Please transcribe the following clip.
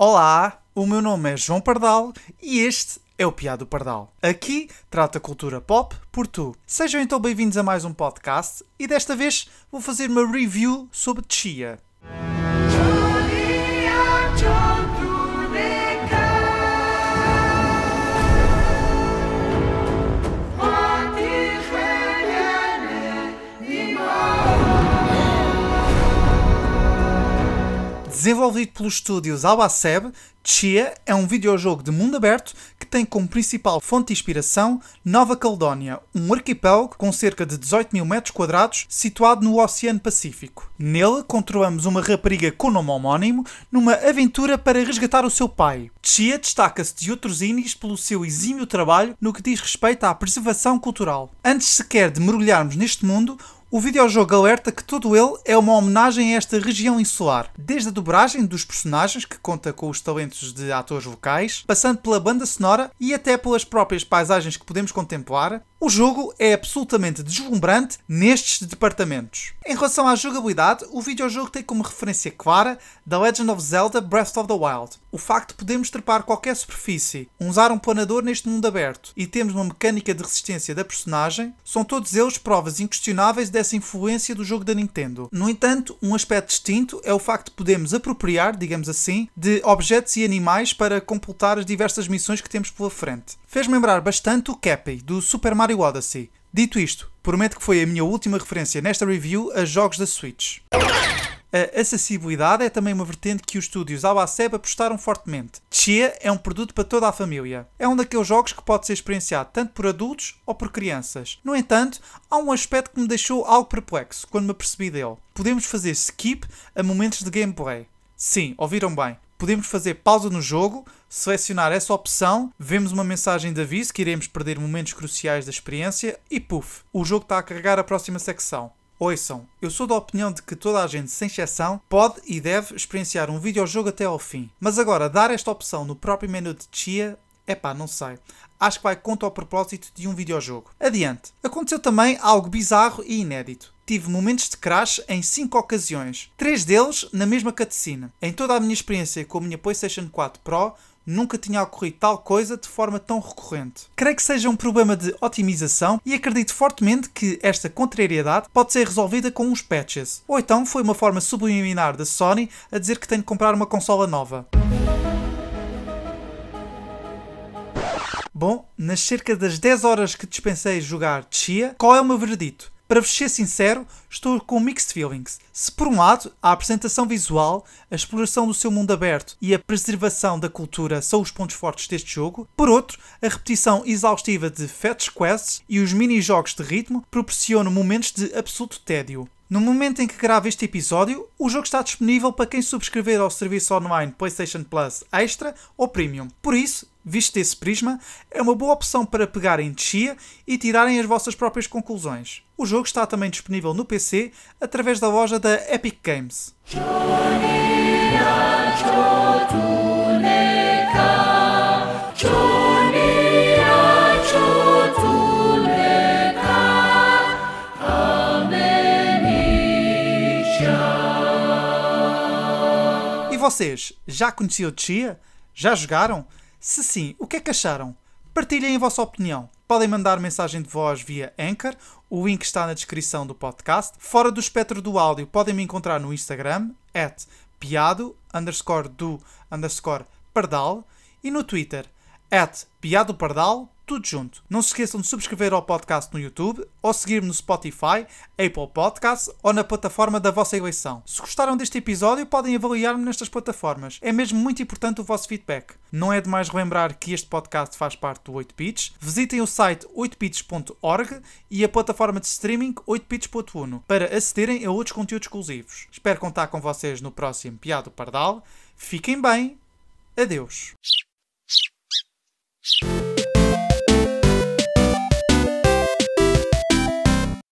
Olá, o meu nome é João Pardal e este é o Piado Pardal. Aqui trata cultura pop por tu. Sejam então bem-vindos a mais um podcast e desta vez vou fazer uma review sobre Chia. Desenvolvido pelos estúdios Albaceb, Chia é um videojogo de mundo aberto que tem como principal fonte de inspiração Nova Caledónia, um arquipélago com cerca de 18 mil metros quadrados situado no Oceano Pacífico. Nele, controlamos uma rapariga com nome homónimo numa aventura para resgatar o seu pai. Chia destaca-se de outros indies pelo seu exímio trabalho no que diz respeito à preservação cultural. Antes sequer de mergulharmos neste mundo, o videojogo alerta que todo ele é uma homenagem a esta região insular, desde a dobragem dos personagens, que conta com os talentos de atores vocais, passando pela banda sonora e até pelas próprias paisagens que podemos contemplar, o jogo é absolutamente deslumbrante nestes departamentos. Em relação à jogabilidade, o videojogo tem como referência clara The Legend of Zelda Breath of the Wild. O facto de podermos trepar qualquer superfície, usar um planador neste mundo aberto e termos uma mecânica de resistência da personagem, são todos eles provas inquestionáveis dessa influência do jogo da Nintendo. No entanto, um aspecto distinto é o facto de podermos apropriar, digamos assim, de objetos e animais para completar as diversas missões que temos pela frente. Fez-me lembrar bastante o Cappy, do Super Mario Odyssey. Dito isto, prometo que foi a minha última referência nesta review a jogos da Switch. A acessibilidade é também uma vertente que os estúdios Albaceb apostaram fortemente. Chia é um produto para toda a família. É um daqueles jogos que pode ser experienciado tanto por adultos ou por crianças. No entanto, há um aspecto que me deixou algo perplexo quando me apercebi dele. Podemos fazer skip a momentos de gameplay. Sim, ouviram bem podemos fazer pausa no jogo, selecionar essa opção, vemos uma mensagem de aviso que iremos perder momentos cruciais da experiência e puf, o jogo está a carregar a próxima secção. Ouçam, eu sou da opinião de que toda a gente, sem exceção, pode e deve experienciar um videojogo até ao fim. Mas agora, dar esta opção no próprio menu de Chia, epá, não sei. Acho que vai contra o propósito de um videojogo. Adiante. Aconteceu também algo bizarro e inédito tive momentos de crash em 5 ocasiões, três deles na mesma cutscene. Em toda a minha experiência com a minha PlayStation 4 Pro, nunca tinha ocorrido tal coisa de forma tão recorrente. Creio que seja um problema de otimização e acredito fortemente que esta contrariedade pode ser resolvida com uns patches. Ou então foi uma forma subliminar da Sony a dizer que tenho de comprar uma consola nova. Bom, nas cerca das 10 horas que dispensei jogar Chia, qual é o meu veredito? Para vos ser sincero, estou com mixed feelings. Se por um lado a apresentação visual, a exploração do seu mundo aberto e a preservação da cultura são os pontos fortes deste jogo, por outro, a repetição exaustiva de fetch quests e os mini-jogos de ritmo proporcionam momentos de absoluto tédio. No momento em que gravo este episódio, o jogo está disponível para quem subscrever ao serviço online PlayStation Plus Extra ou Premium. Por isso, visto desse prisma, é uma boa opção para pegarem de chia e tirarem as vossas próprias conclusões. O jogo está também disponível no PC através da loja da Epic Games. vocês já conheciam Chia? Já jogaram? Se sim, o que é que acharam? Partilhem a vossa opinião. Podem mandar mensagem de voz via Anchor, o link está na descrição do podcast. Fora do espectro do áudio, podem me encontrar no Instagram, at piado, underscore do, underscore pardal, e no Twitter, at piado pardal, tudo junto. Não se esqueçam de subscrever ao podcast no YouTube ou seguir-me no Spotify, Apple Podcasts ou na plataforma da vossa eleição. Se gostaram deste episódio, podem avaliar-me nestas plataformas. É mesmo muito importante o vosso feedback. Não é demais relembrar que este podcast faz parte do 8bits. Visitem o site 8bits.org e a plataforma de streaming 8bits.uno para acederem a outros conteúdos exclusivos. Espero contar com vocês no próximo Piado Pardal. Fiquem bem. Adeus.